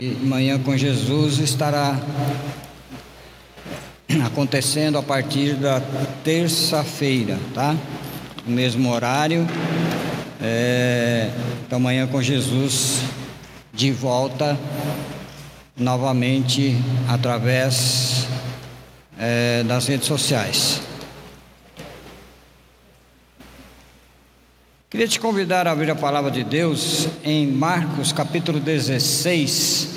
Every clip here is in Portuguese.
Manhã com Jesus estará acontecendo a partir da terça-feira, tá? No mesmo horário. É, então, Manhã com Jesus de volta novamente através é, das redes sociais. Queria te convidar a abrir a palavra de Deus em Marcos capítulo 16.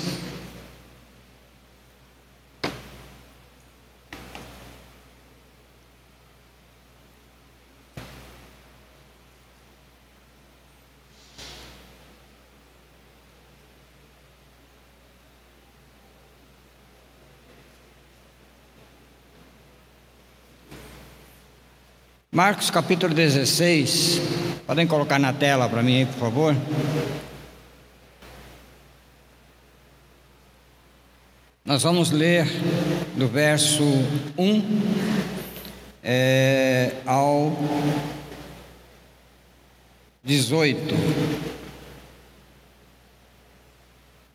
Marcos capítulo 16. Podem colocar na tela para mim aí, por favor? Nós vamos ler do verso 1 é, ao 18.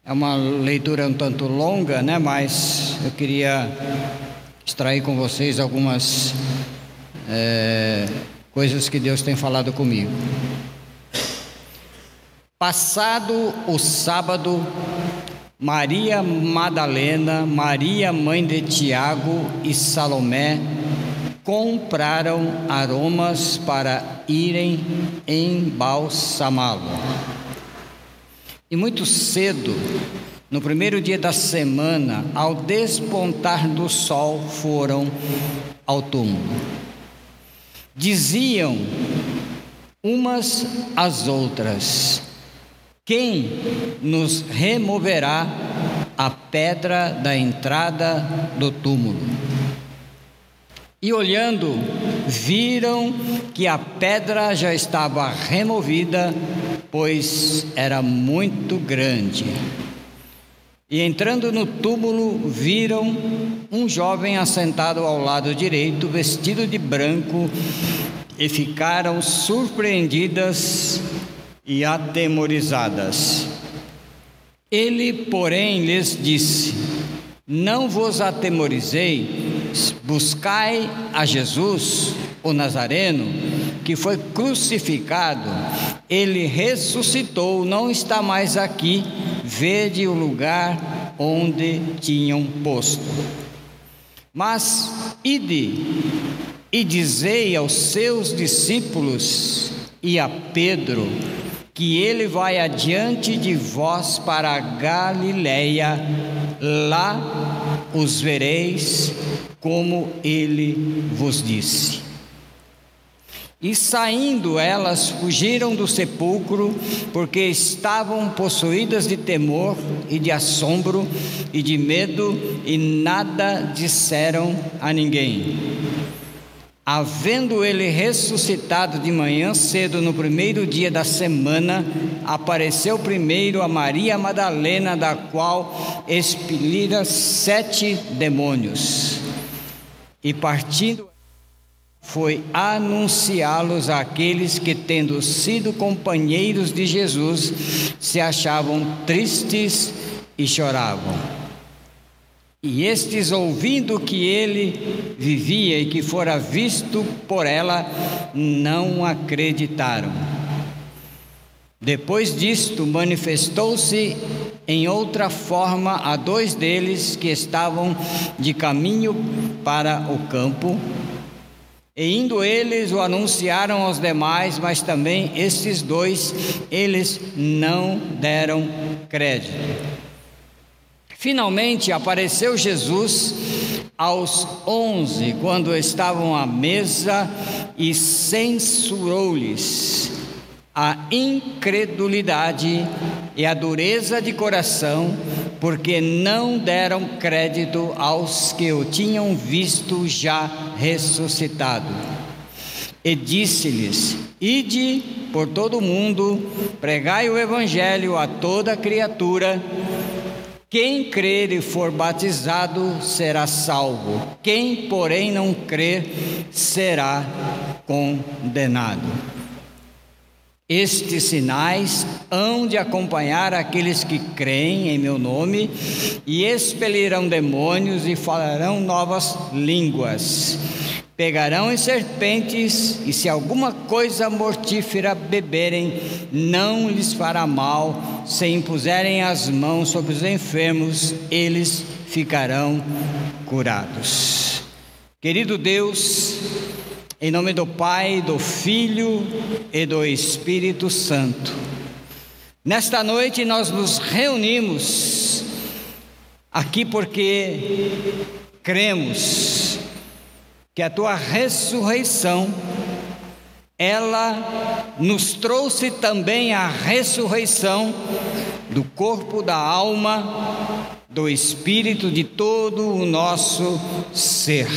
É uma leitura um tanto longa, né? Mas eu queria extrair com vocês algumas é, coisas que Deus tem falado comigo. Passado o sábado, Maria Madalena, Maria mãe de Tiago e Salomé compraram aromas para irem embalsamá-lo. E muito cedo, no primeiro dia da semana, ao despontar do sol, foram ao túmulo diziam umas às outras: Quem nos removerá a pedra da entrada do túmulo? E olhando, viram que a pedra já estava removida, pois era muito grande. E entrando no túmulo, viram um jovem assentado ao lado direito, vestido de branco, e ficaram surpreendidas e atemorizadas. Ele, porém, lhes disse: Não vos atemorizei, buscai a Jesus, o Nazareno, que foi crucificado, ele ressuscitou, não está mais aqui vede o lugar onde tinham posto. Mas ide e dizei aos seus discípulos e a Pedro que ele vai adiante de vós para a lá os vereis como ele vos disse. E saindo elas fugiram do sepulcro, porque estavam possuídas de temor e de assombro e de medo, e nada disseram a ninguém. Havendo ele ressuscitado de manhã cedo no primeiro dia da semana, apareceu primeiro a Maria Madalena, da qual expelira sete demônios. E partindo foi anunciá-los àqueles que, tendo sido companheiros de Jesus, se achavam tristes e choravam. E estes, ouvindo que ele vivia e que fora visto por ela, não acreditaram. Depois disto, manifestou-se em outra forma a dois deles que estavam de caminho para o campo e indo eles o anunciaram aos demais, mas também estes dois, eles não deram crédito. Finalmente apareceu Jesus aos onze, quando estavam à mesa, e censurou-lhes a incredulidade e a dureza de coração, porque não deram crédito aos que o tinham visto já ressuscitado. E disse-lhes: Ide por todo o mundo, pregai o evangelho a toda criatura. Quem crer e for batizado será salvo, quem, porém, não crer será condenado. Estes sinais hão de acompanhar aqueles que creem em meu nome, e expelirão demônios e falarão novas línguas. Pegarão em serpentes, e se alguma coisa mortífera beberem, não lhes fará mal. Se impuserem as mãos sobre os enfermos, eles ficarão curados. Querido Deus, em nome do Pai, do Filho e do Espírito Santo. Nesta noite nós nos reunimos aqui porque cremos que a tua ressurreição ela nos trouxe também a ressurreição do corpo, da alma, do espírito, de todo o nosso ser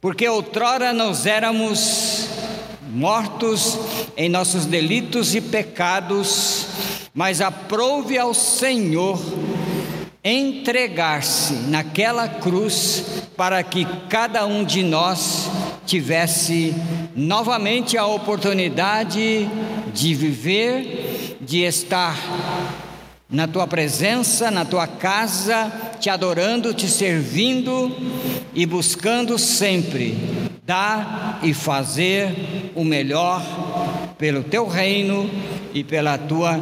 porque outrora nós éramos mortos em nossos delitos e pecados, mas aprove ao Senhor entregar-se naquela cruz para que cada um de nós tivesse novamente a oportunidade de viver, de estar na tua presença, na tua casa, te adorando, te servindo e buscando sempre dar e fazer o melhor pelo teu reino e pela tua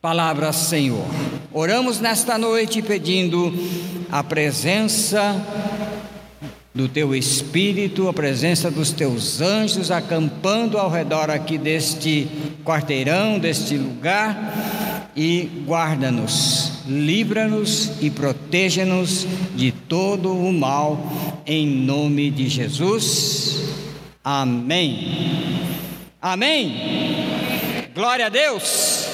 palavra, Senhor. Oramos nesta noite pedindo a presença do teu Espírito, a presença dos teus anjos acampando ao redor aqui deste quarteirão, deste lugar e guarda-nos, livra-nos e proteja-nos de todo o mal, em nome de Jesus. Amém. Amém. Glória a Deus.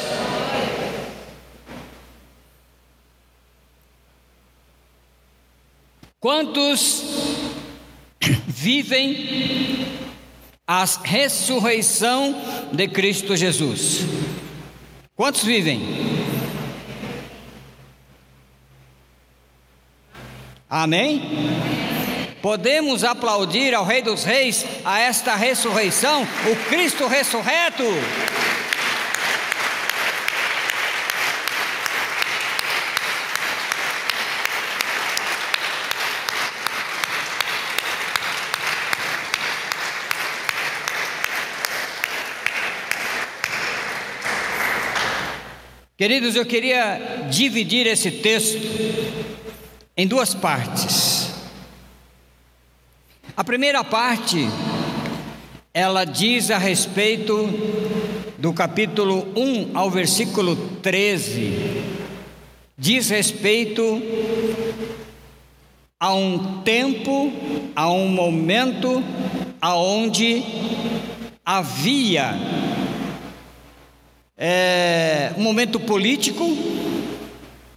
Quantos vivem a ressurreição de Cristo Jesus? Quantos vivem? Amém? Podemos aplaudir ao Rei dos Reis a esta ressurreição, o Cristo ressurreto. Queridos, eu queria dividir esse texto em duas partes. A primeira parte, ela diz a respeito do capítulo 1 ao versículo 13, diz respeito a um tempo, a um momento aonde havia é um momento político,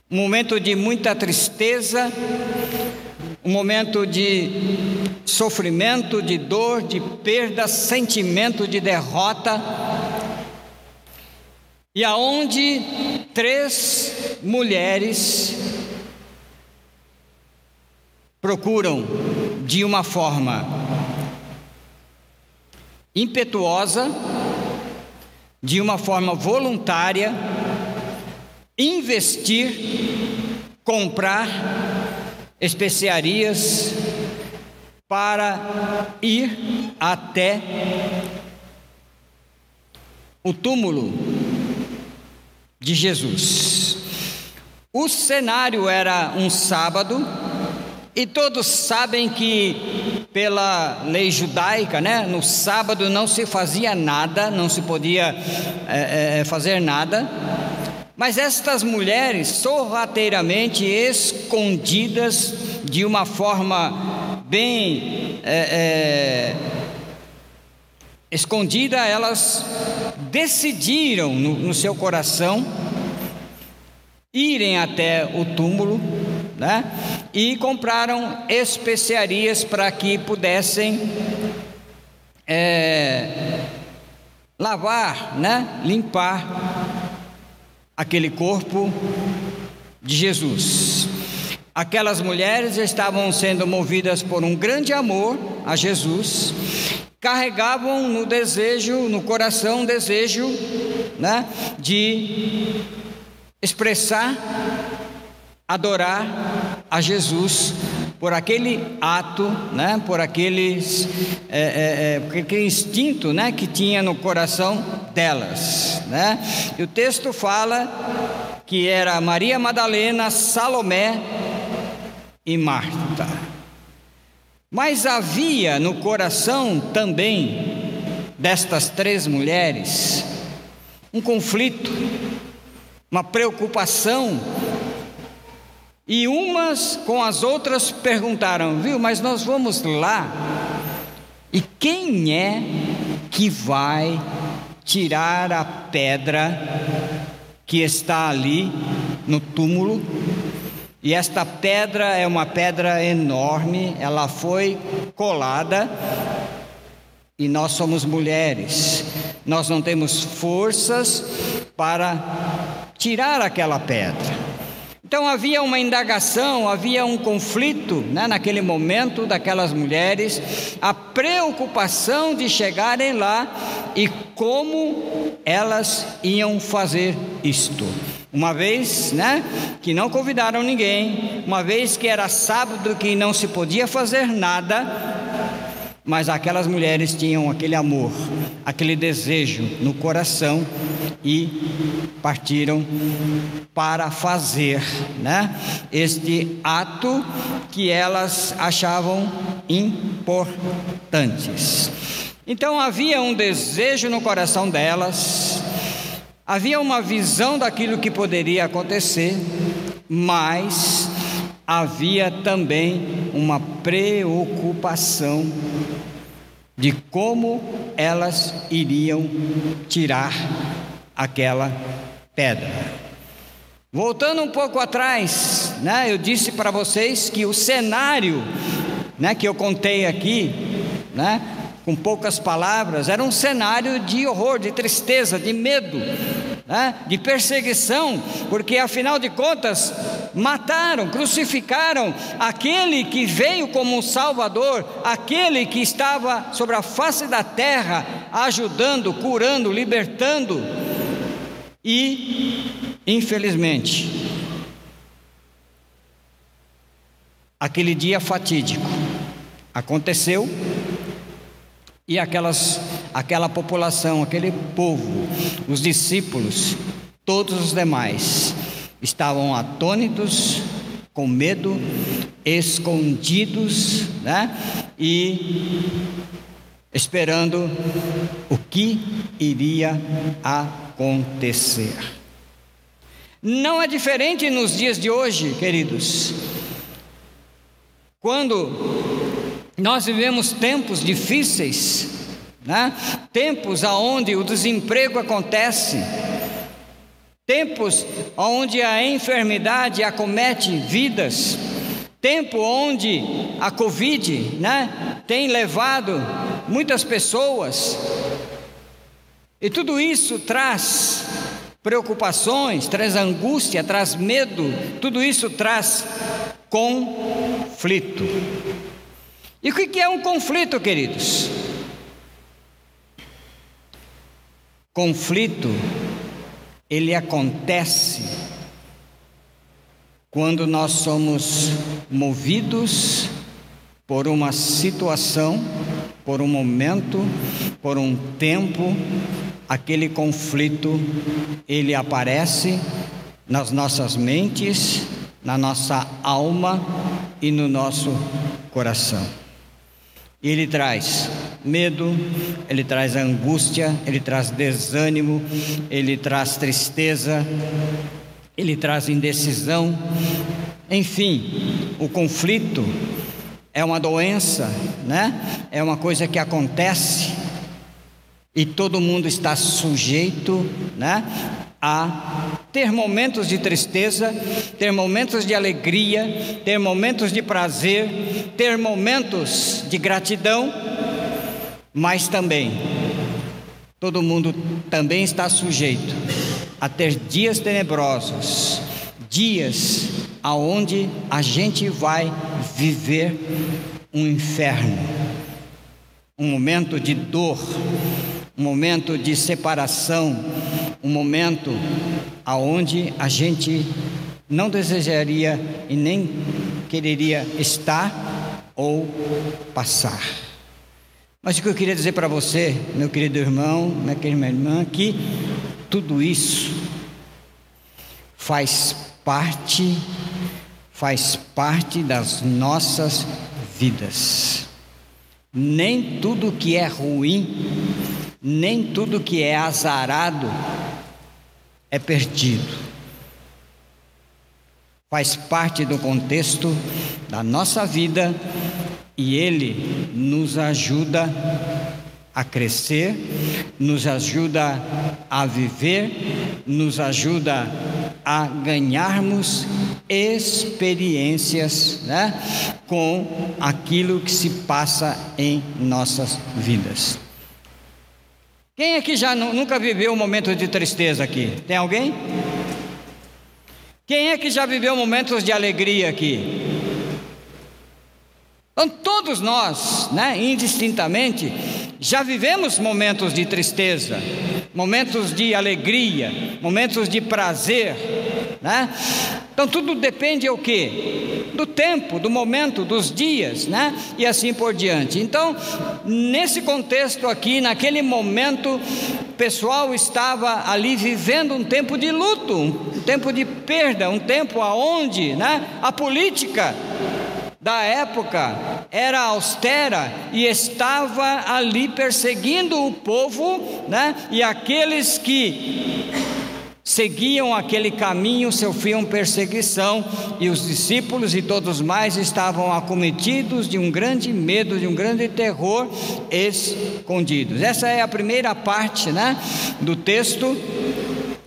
um momento de muita tristeza, um momento de sofrimento, de dor, de perda, sentimento de derrota, e aonde três mulheres procuram de uma forma impetuosa, de uma forma voluntária, investir, comprar especiarias para ir até o túmulo de Jesus. O cenário era um sábado, e todos sabem que, pela lei judaica, né, no sábado não se fazia nada, não se podia é, é, fazer nada, mas estas mulheres, sorrateiramente escondidas, de uma forma bem é, é escondida, elas decidiram no, no seu coração irem até o túmulo né? E compraram especiarias para que pudessem é, lavar, né? Limpar aquele corpo de Jesus. Aquelas mulheres estavam sendo movidas por um grande amor a Jesus, carregavam no desejo, no coração, um desejo né, de expressar, adorar a Jesus por aquele ato, né, por aqueles, é, é, é, aquele instinto né, que tinha no coração delas. Né? E o texto fala que era Maria Madalena, Salomé e Marta. Mas havia no coração também destas três mulheres um conflito, uma preocupação, e umas com as outras perguntaram: viu, mas nós vamos lá, e quem é que vai tirar a pedra que está ali no túmulo? E esta pedra é uma pedra enorme, ela foi colada e nós somos mulheres. Nós não temos forças para tirar aquela pedra. Então havia uma indagação, havia um conflito né, naquele momento daquelas mulheres, a preocupação de chegarem lá e como elas iam fazer isto. Uma vez, né, que não convidaram ninguém, uma vez que era sábado que não se podia fazer nada, mas aquelas mulheres tinham aquele amor, aquele desejo no coração e partiram para fazer, né, este ato que elas achavam importantes. Então havia um desejo no coração delas, Havia uma visão daquilo que poderia acontecer, mas havia também uma preocupação de como elas iriam tirar aquela pedra. Voltando um pouco atrás, né, eu disse para vocês que o cenário né, que eu contei aqui, né, com poucas palavras, era um cenário de horror, de tristeza, de medo, né? de perseguição, porque afinal de contas mataram, crucificaram aquele que veio como um Salvador, aquele que estava sobre a face da terra, ajudando, curando, libertando, e, infelizmente, aquele dia fatídico aconteceu e aquelas, aquela população, aquele povo, os discípulos, todos os demais, estavam atônitos, com medo, escondidos, né? E esperando o que iria acontecer. Não é diferente nos dias de hoje, queridos. Quando nós vivemos tempos difíceis, né? tempos onde o desemprego acontece, tempos onde a enfermidade acomete vidas, tempo onde a Covid né, tem levado muitas pessoas, e tudo isso traz preocupações, traz angústia, traz medo, tudo isso traz conflito. E o que é um conflito, queridos? Conflito, ele acontece quando nós somos movidos por uma situação, por um momento, por um tempo, aquele conflito ele aparece nas nossas mentes, na nossa alma e no nosso coração. Ele traz medo, ele traz angústia, ele traz desânimo, ele traz tristeza, ele traz indecisão. Enfim, o conflito é uma doença, né? É uma coisa que acontece e todo mundo está sujeito, né? A ter momentos de tristeza, ter momentos de alegria, ter momentos de prazer, ter momentos de gratidão, mas também todo mundo também está sujeito a ter dias tenebrosos, dias aonde a gente vai viver um inferno. um momento de dor, um momento de separação, um momento aonde a gente não desejaria e nem quereria estar ou passar. Mas o que eu queria dizer para você, meu querido irmão, minha querida irmã, que tudo isso faz parte, faz parte das nossas vidas. Nem tudo que é ruim, nem tudo que é azarado é perdido. Faz parte do contexto da nossa vida e ele nos ajuda a crescer, nos ajuda a viver, nos ajuda a ganharmos experiências né, com aquilo que se passa em nossas vidas. Quem aqui já nunca viveu um momento de tristeza aqui? Tem alguém? Quem é que já viveu momentos de alegria aqui? Então, todos nós, né, indistintamente, já vivemos momentos de tristeza, momentos de alegria, momentos de prazer, né? Então tudo depende o quê? Do tempo, do momento, dos dias, né? E assim por diante. Então, nesse contexto aqui, naquele momento, o pessoal estava ali vivendo um tempo de luto, um tempo de perda, um tempo aonde, né? A política da época era austera e estava ali perseguindo o povo, né? E aqueles que seguiam aquele caminho sofriam perseguição e os discípulos e todos mais estavam acometidos de um grande medo, de um grande terror, escondidos. Essa é a primeira parte, né, do texto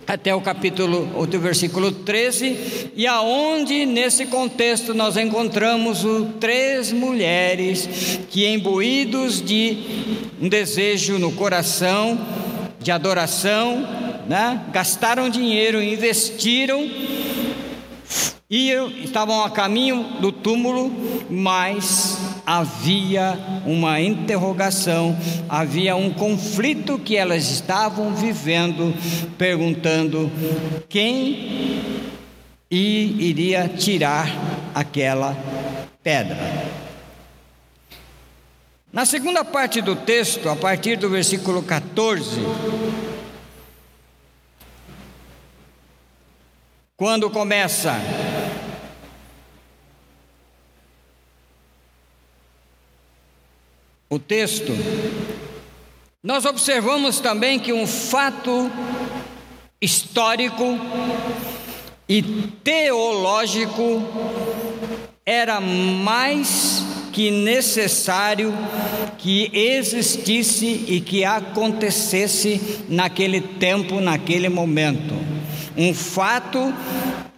até o capítulo, o versículo 13, e aonde nesse contexto nós encontramos o, três mulheres que imbuídos de um desejo no coração de adoração, né? gastaram dinheiro, investiram e estavam a caminho do túmulo, mas havia uma interrogação, havia um conflito que elas estavam vivendo, perguntando quem iria tirar aquela pedra. Na segunda parte do texto, a partir do versículo 14, quando começa o texto, nós observamos também que um fato histórico e teológico era mais que necessário que existisse e que acontecesse naquele tempo, naquele momento. Um fato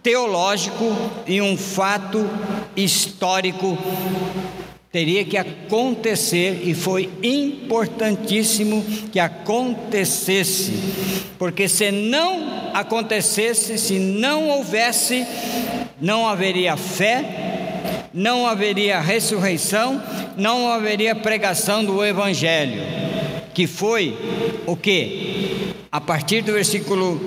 teológico e um fato histórico teria que acontecer e foi importantíssimo que acontecesse, porque se não acontecesse, se não houvesse, não haveria fé, não haveria ressurreição, não haveria pregação do evangelho, que foi o que? A partir do versículo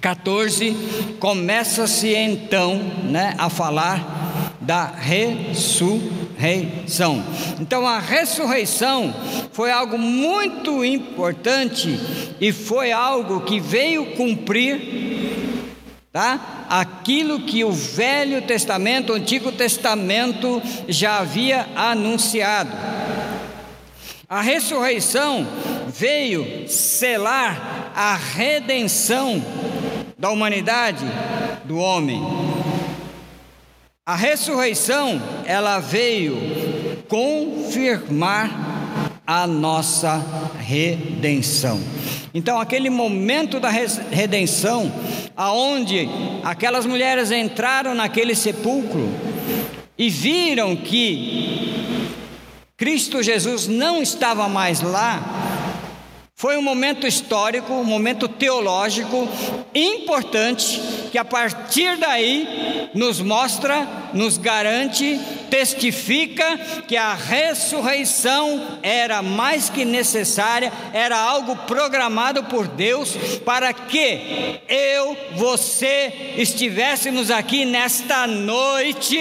14 começa-se então, né, a falar da ressurreição. Então a ressurreição foi algo muito importante e foi algo que veio cumprir tá? Aquilo que o Velho Testamento, o Antigo Testamento já havia anunciado. A ressurreição veio selar a redenção da humanidade, do homem. A ressurreição, ela veio confirmar a nossa redenção. Então, aquele momento da redenção, aonde aquelas mulheres entraram naquele sepulcro e viram que Cristo Jesus não estava mais lá, foi um momento histórico, um momento teológico importante, que a partir daí nos mostra, nos garante testifica que a ressurreição era mais que necessária, era algo programado por Deus para que eu, você estivéssemos aqui nesta noite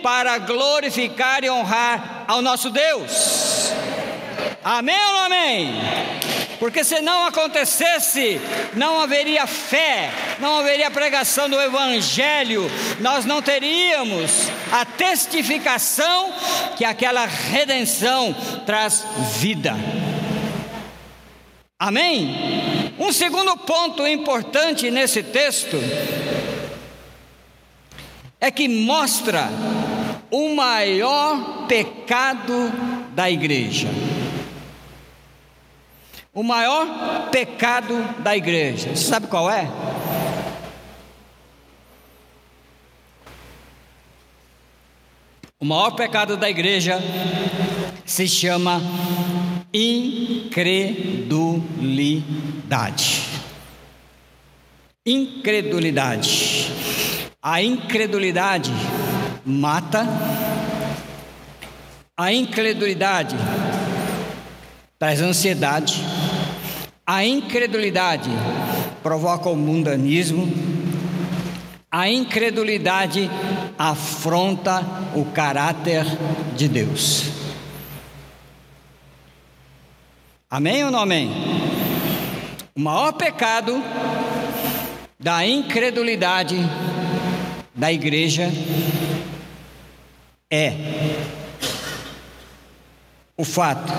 para glorificar e honrar ao nosso Deus. Amém ou não amém? Porque se não acontecesse, não haveria fé, não haveria pregação do Evangelho, nós não teríamos a testificação que aquela redenção traz vida. Amém? Um segundo ponto importante nesse texto é que mostra o maior pecado da igreja. O maior pecado da igreja. Você sabe qual é? O maior pecado da igreja se chama incredulidade. Incredulidade. A incredulidade mata, a incredulidade traz ansiedade, a incredulidade provoca o mundanismo, a incredulidade afronta o caráter de Deus. Amém ou não amém? O maior pecado da incredulidade da igreja é o fato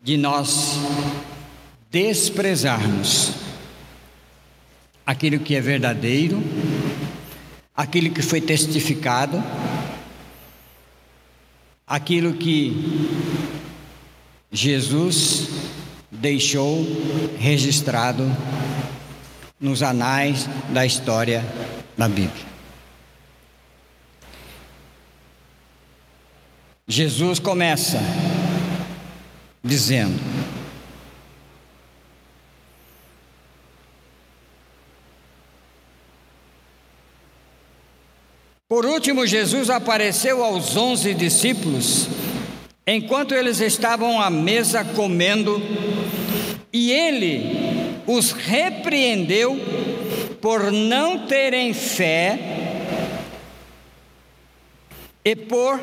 de nós desprezarmos aquilo que é verdadeiro, aquilo que foi testificado, aquilo que Jesus deixou registrado nos anais da história da Bíblia. Jesus começa dizendo: Por último, Jesus apareceu aos onze discípulos enquanto eles estavam à mesa comendo, e ele os repreendeu por não terem fé e por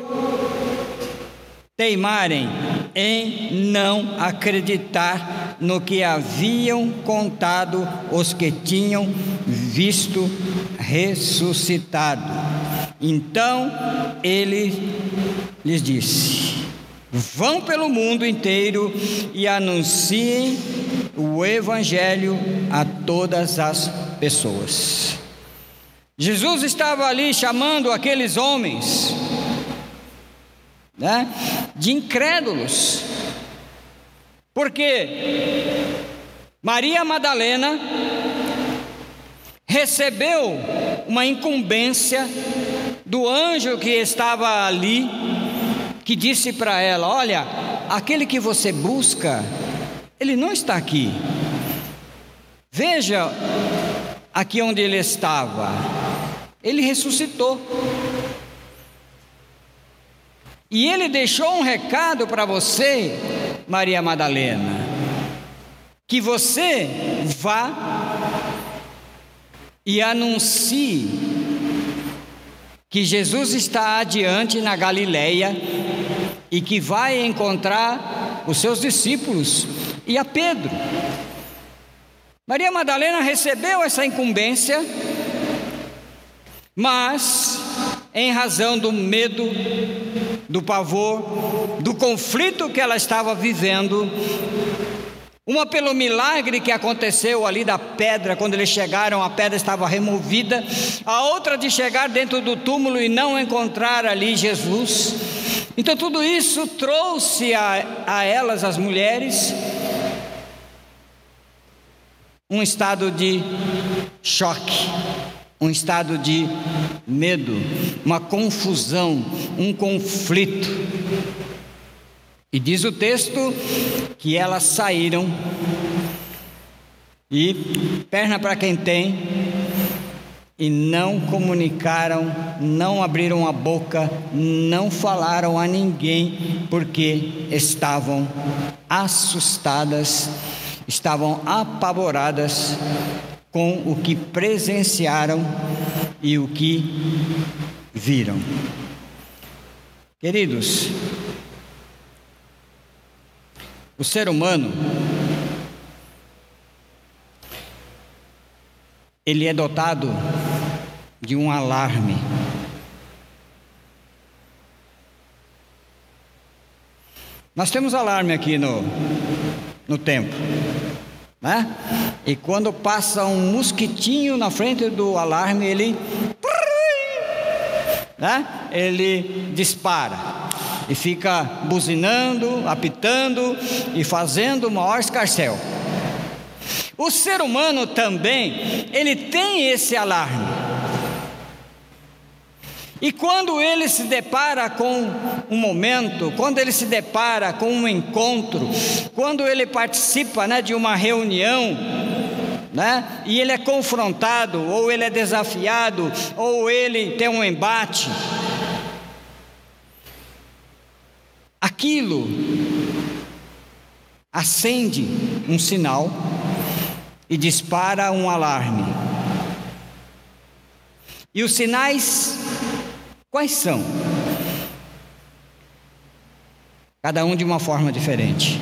teimarem em não acreditar no que haviam contado os que tinham visto ressuscitado. Então ele lhes disse: Vão pelo mundo inteiro e anunciem o Evangelho a todas as pessoas. Jesus estava ali chamando aqueles homens né, de incrédulos, porque Maria Madalena recebeu uma incumbência do anjo que estava ali, que disse para ela: Olha, aquele que você busca, ele não está aqui. Veja aqui onde ele estava, ele ressuscitou. E ele deixou um recado para você, Maria Madalena, que você vá e anuncie que Jesus está adiante na Galileia e que vai encontrar os seus discípulos e a Pedro. Maria Madalena recebeu essa incumbência, mas em razão do medo, do pavor, do conflito que ela estava vivendo. Uma pelo milagre que aconteceu ali da pedra, quando eles chegaram, a pedra estava removida. A outra de chegar dentro do túmulo e não encontrar ali Jesus. Então, tudo isso trouxe a, a elas, as mulheres, um estado de choque um estado de medo, uma confusão, um conflito. E diz o texto que elas saíram e perna para quem tem, e não comunicaram, não abriram a boca, não falaram a ninguém, porque estavam assustadas, estavam apavoradas com o que presenciaram e o que viram. Queridos, o ser humano ele é dotado de um alarme. Nós temos alarme aqui no, no templo, né? E quando passa um mosquitinho na frente do alarme, ele, né? Ele dispara e fica buzinando, apitando e fazendo o maior escarcel. O ser humano também, ele tem esse alarme. E quando ele se depara com um momento, quando ele se depara com um encontro, quando ele participa né, de uma reunião, né, e ele é confrontado, ou ele é desafiado, ou ele tem um embate, aquilo acende um sinal e dispara um alarme. E os sinais quais são? Cada um de uma forma diferente.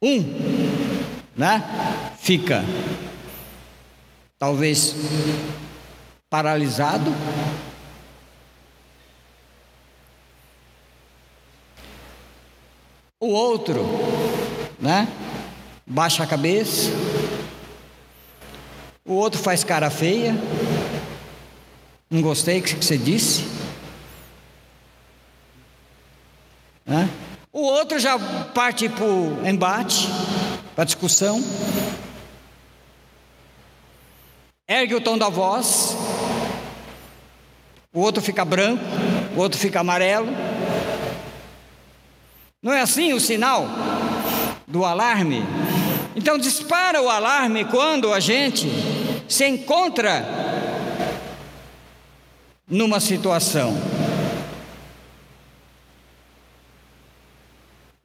Um, né, fica talvez paralisado, o outro né? Baixa a cabeça. O outro faz cara feia. Não gostei que você disse. Né? O outro já parte para o embate, para discussão. Ergue o tom da voz. O outro fica branco, o outro fica amarelo. Não é assim o sinal? do alarme. Então dispara o alarme quando a gente se encontra numa situação.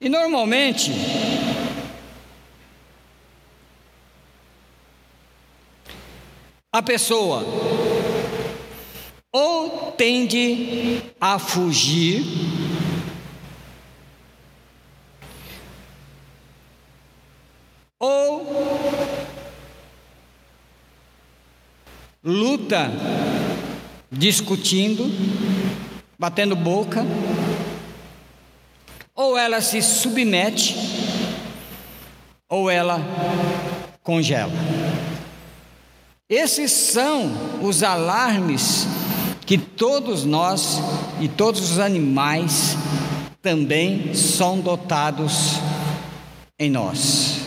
E normalmente a pessoa ou tende a fugir ou luta discutindo, batendo boca, ou ela se submete, ou ela congela. Esses são os alarmes que todos nós e todos os animais também são dotados em nós.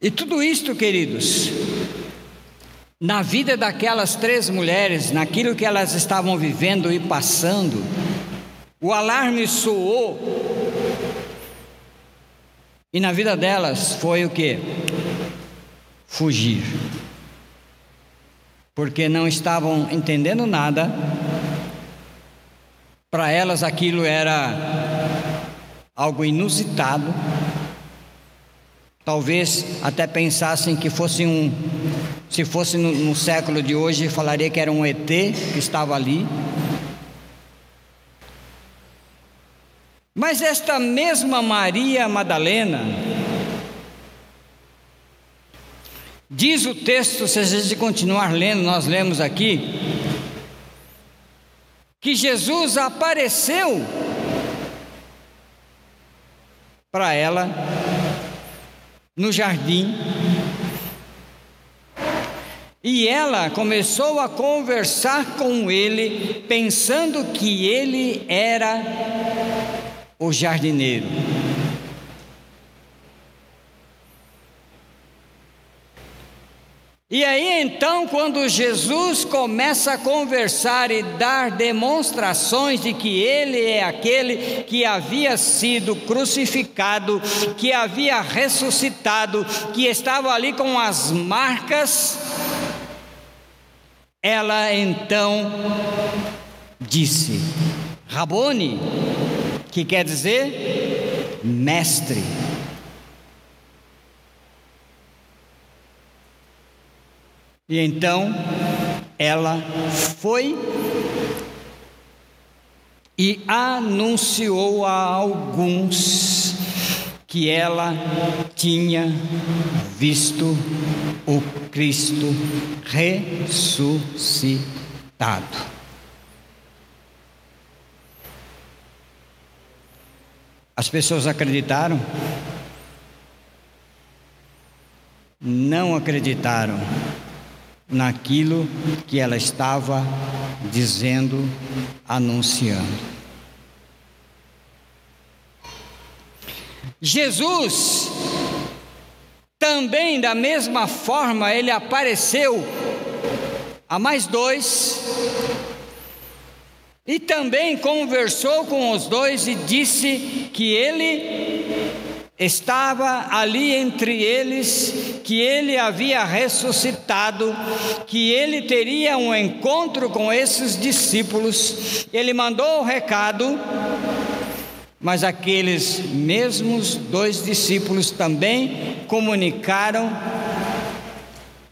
E tudo isto, queridos, na vida daquelas três mulheres, naquilo que elas estavam vivendo e passando, o alarme soou. E na vida delas foi o que? Fugir. Porque não estavam entendendo nada. Para elas aquilo era algo inusitado Talvez até pensassem que fosse um, se fosse no, no século de hoje, falaria que era um ET que estava ali. Mas esta mesma Maria Madalena, diz o texto, se a gente continuar lendo, nós lemos aqui, que Jesus apareceu para ela no jardim. E ela começou a conversar com ele, pensando que ele era o jardineiro. E aí então, quando Jesus começa a conversar e dar demonstrações de que ele é aquele que havia sido crucificado, que havia ressuscitado, que estava ali com as marcas, ela então disse: Rabone, que quer dizer mestre. E então ela foi e anunciou a alguns que ela tinha visto o Cristo ressuscitado. As pessoas acreditaram? Não acreditaram naquilo que ela estava dizendo, anunciando. Jesus, também da mesma forma, ele apareceu a mais dois, e também conversou com os dois e disse que ele estava ali entre eles, que ele havia ressuscitado, que ele teria um encontro com esses discípulos. Ele mandou o recado, mas aqueles mesmos dois discípulos também comunicaram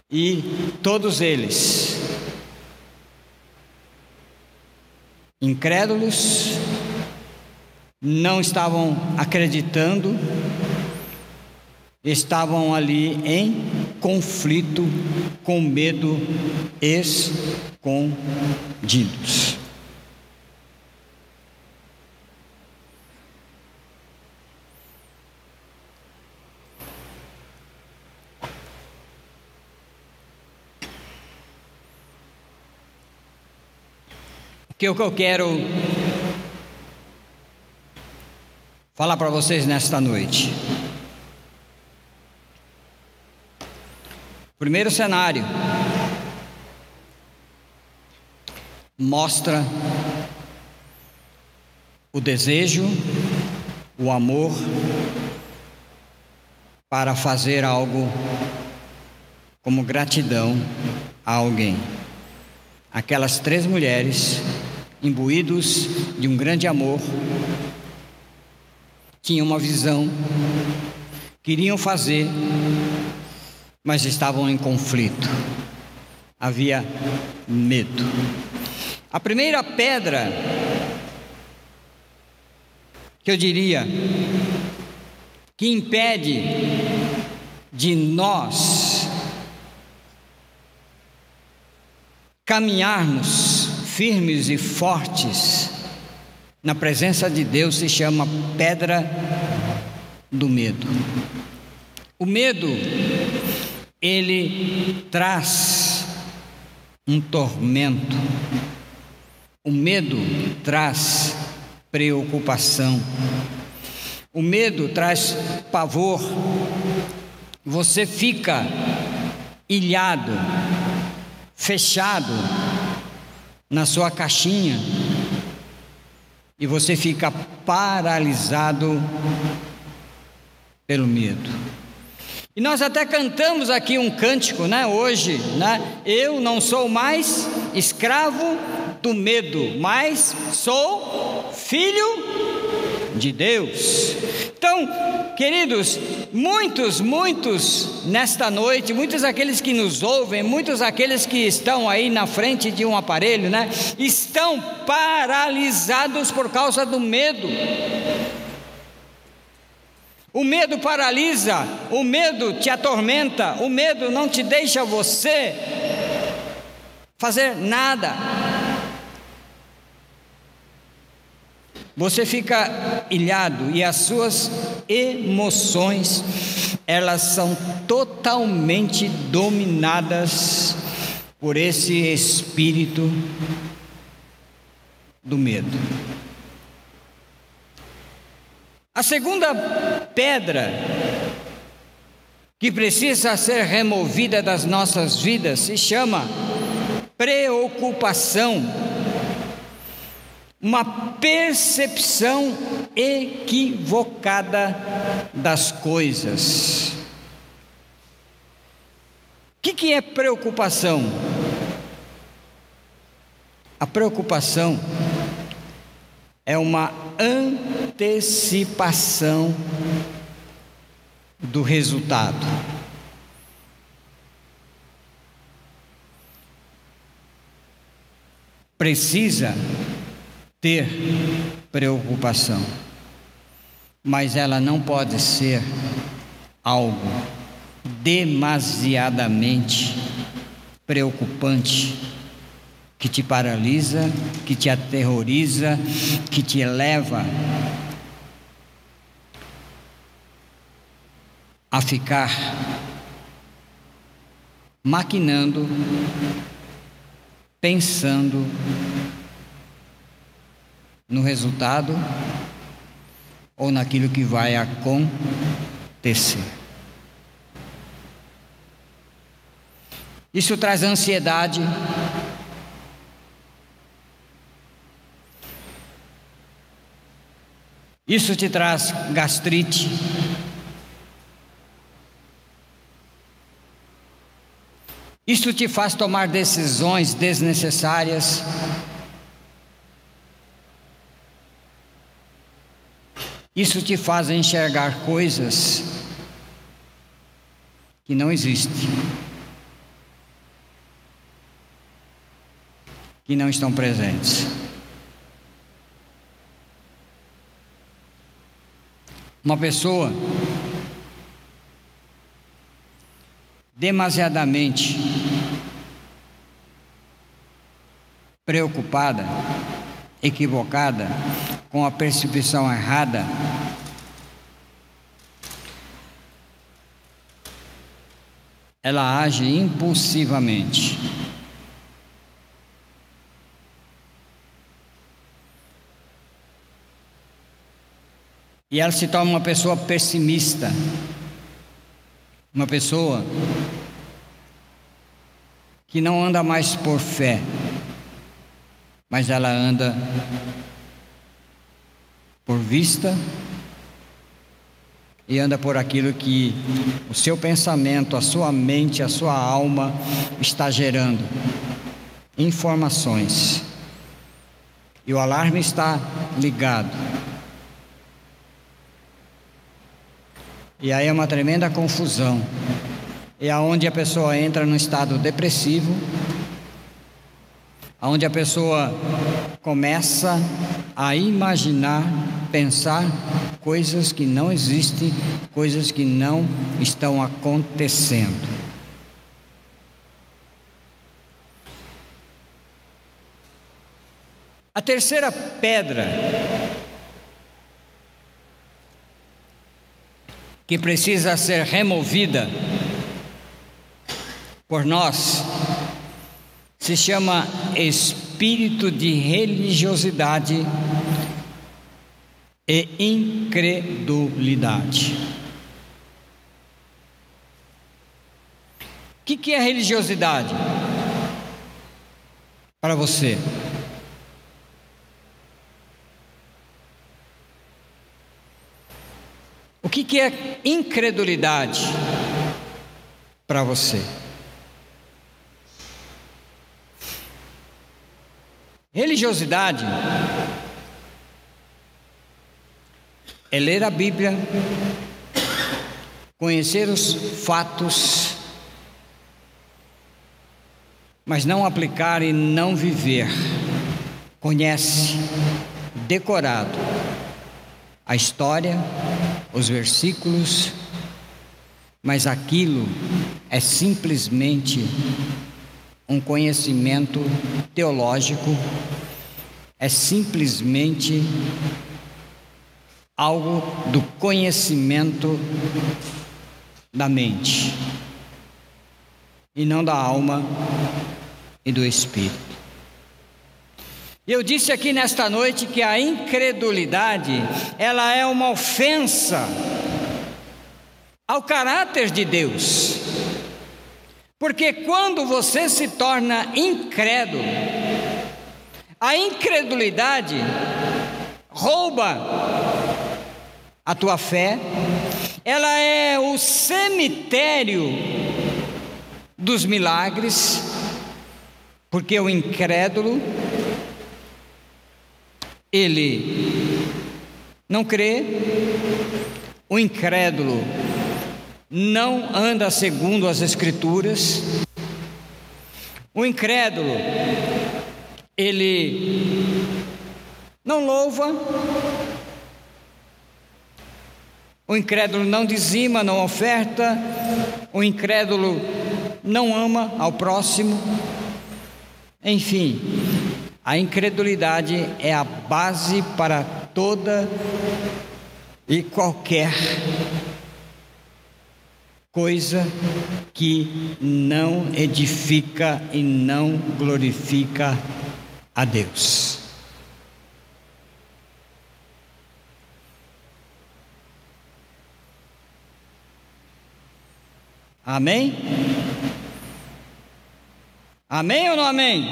e todos eles incrédulos não estavam acreditando, estavam ali em conflito, com medo, escondidos. O que eu quero falar para vocês nesta noite. Primeiro cenário mostra o desejo, o amor para fazer algo como gratidão a alguém. Aquelas três mulheres, imbuídos de um grande amor, tinham uma visão, queriam fazer, mas estavam em conflito. Havia medo. A primeira pedra que eu diria que impede de nós caminharmos firmes e fortes na presença de Deus se chama pedra do medo. O medo, ele traz um tormento. O medo traz preocupação. O medo traz pavor. Você fica ilhado, fechado na sua caixinha e você fica paralisado pelo medo. E nós até cantamos aqui um cântico, né, hoje, né? Eu não sou mais escravo do medo, mas sou filho de Deus. Então, queridos, muitos, muitos nesta noite, muitos aqueles que nos ouvem, muitos aqueles que estão aí na frente de um aparelho, né, estão paralisados por causa do medo. O medo paralisa, o medo te atormenta, o medo não te deixa você fazer nada. Você fica ilhado e as suas emoções, elas são totalmente dominadas por esse espírito do medo. A segunda pedra que precisa ser removida das nossas vidas se chama preocupação, uma percepção equivocada das coisas. O que, que é preocupação? A preocupação é uma antecipação do resultado. Precisa ter preocupação, mas ela não pode ser algo demasiadamente preocupante que te paralisa, que te aterroriza, que te leva a ficar maquinando, pensando no resultado ou naquilo que vai acontecer. Isso traz ansiedade, Isso te traz gastrite. Isso te faz tomar decisões desnecessárias. Isso te faz enxergar coisas que não existem, que não estão presentes. Uma pessoa demasiadamente preocupada, equivocada, com a percepção errada, ela age impulsivamente. E ela se torna uma pessoa pessimista, uma pessoa que não anda mais por fé, mas ela anda por vista e anda por aquilo que o seu pensamento, a sua mente, a sua alma está gerando informações. E o alarme está ligado. E aí é uma tremenda confusão. É aonde a pessoa entra num estado depressivo, aonde a pessoa começa a imaginar, pensar coisas que não existem, coisas que não estão acontecendo. A terceira pedra que precisa ser removida por nós se chama espírito de religiosidade e incredulidade. O que, que é religiosidade para você? O que, que é incredulidade para você? Religiosidade é ler a Bíblia, conhecer os fatos, mas não aplicar e não viver. Conhece, decorado, a história, os versículos, mas aquilo é simplesmente um conhecimento teológico, é simplesmente algo do conhecimento da mente e não da alma e do espírito. Eu disse aqui nesta noite que a incredulidade, ela é uma ofensa ao caráter de Deus. Porque quando você se torna incrédulo, a incredulidade rouba a tua fé, ela é o cemitério dos milagres, porque o incrédulo, ele não crê, o incrédulo não anda segundo as Escrituras, o incrédulo, ele não louva, o incrédulo não dizima, não oferta, o incrédulo não ama ao próximo. Enfim, a incredulidade é a base para toda e qualquer coisa que não edifica e não glorifica a Deus. Amém? Amém ou não amém?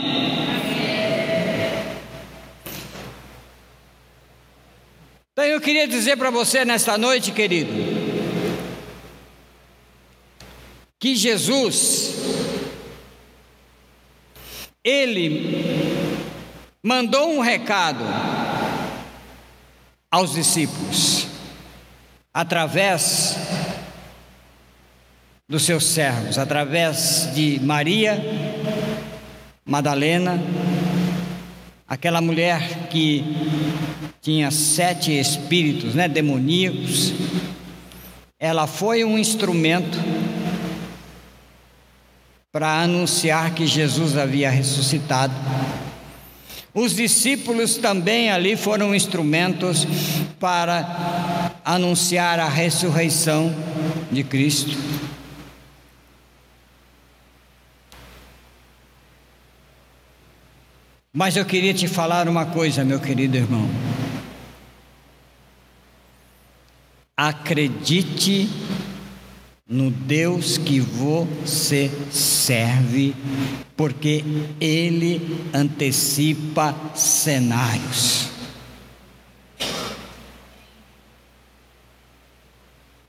Então eu queria dizer para você nesta noite, querido, que Jesus, Ele mandou um recado aos discípulos, através dos seus servos, através de Maria Madalena, aquela mulher que tinha sete espíritos né, demoníacos, ela foi um instrumento para anunciar que Jesus havia ressuscitado. Os discípulos também ali foram instrumentos para anunciar a ressurreição de Cristo. Mas eu queria te falar uma coisa, meu querido irmão. Acredite no Deus que você serve, porque Ele antecipa cenários.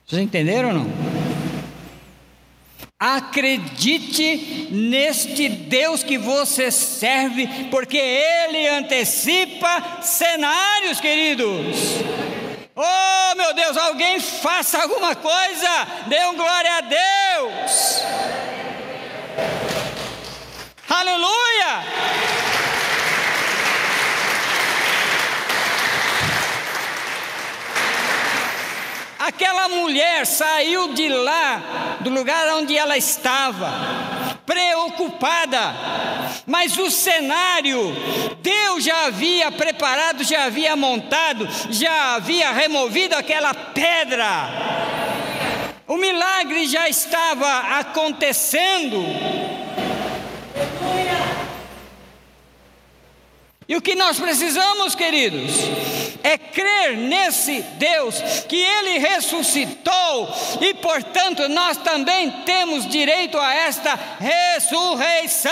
Vocês entenderam ou não? Acredite neste Deus que você serve, porque Ele antecipa cenários, queridos. Oh, meu Deus, alguém faça alguma coisa, dê um glória a Deus. Aleluia! Aquela mulher saiu de lá, do lugar onde ela estava, preocupada, mas o cenário Deus já havia preparado, já havia montado, já havia removido aquela pedra. O milagre já estava acontecendo. E o que nós precisamos, queridos, é crer nesse Deus que Ele ressuscitou e, portanto, nós também temos direito a esta ressurreição.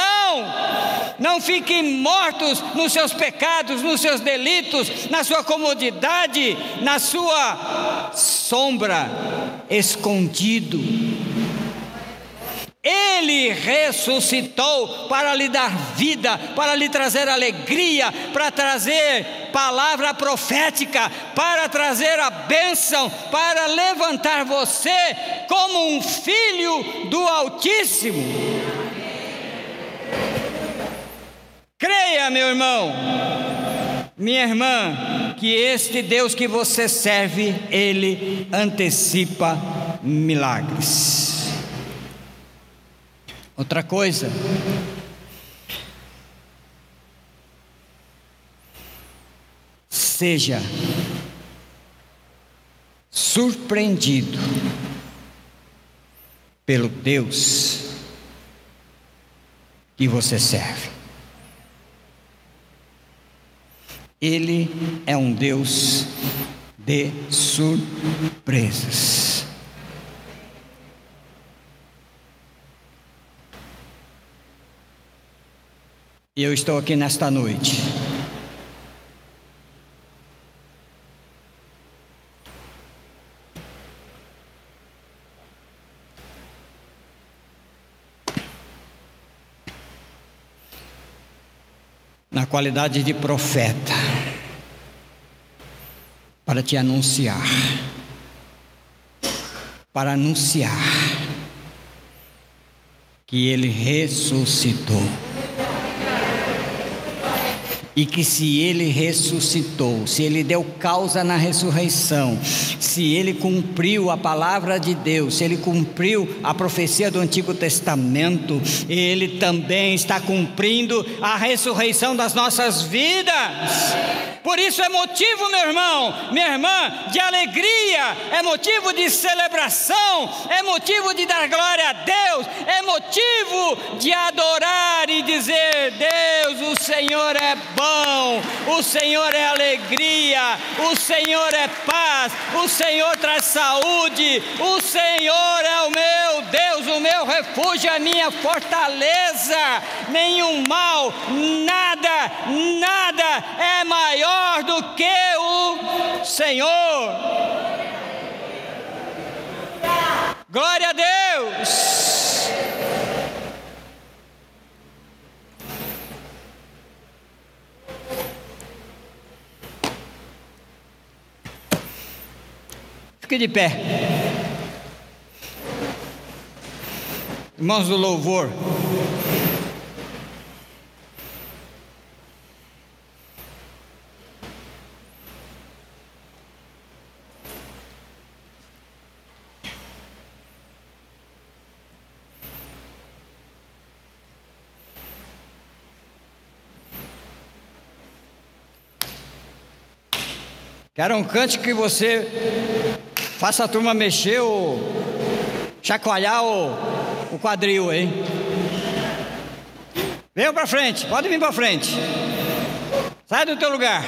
Não fiquem mortos nos seus pecados, nos seus delitos, na sua comodidade, na sua sombra, escondido ele ressuscitou para lhe dar vida, para lhe trazer alegria, para trazer palavra profética, para trazer a bênção, para levantar você como um filho do Altíssimo. Creia, meu irmão, minha irmã, que este Deus que você serve, ele antecipa milagres. Outra coisa, seja surpreendido pelo Deus que você serve. Ele é um Deus de surpresas. E eu estou aqui nesta noite. Na qualidade de profeta, para te anunciar, para anunciar. Que ele ressuscitou e que se ele ressuscitou, se ele deu causa na ressurreição, se ele cumpriu a palavra de Deus, se ele cumpriu a profecia do Antigo Testamento, ele também está cumprindo a ressurreição das nossas vidas. Por isso é motivo, meu irmão, minha irmã, de alegria, é motivo de celebração, é motivo de dar glória a Deus, é motivo de adorar e dizer: Deus, o Senhor é bom, o Senhor é alegria, o Senhor é paz, o Senhor traz saúde, o Senhor é o meu Deus, o meu refúgio, a minha fortaleza, nenhum mal, nada, nada é maior maior do que o Senhor. Glória a Deus. Fique de pé. Irmãos do louvor. Quero um cântico que você faça a turma mexer ou chacoalhar o, o quadril, hein? Venham para frente, pode vir para frente. Sai do teu lugar.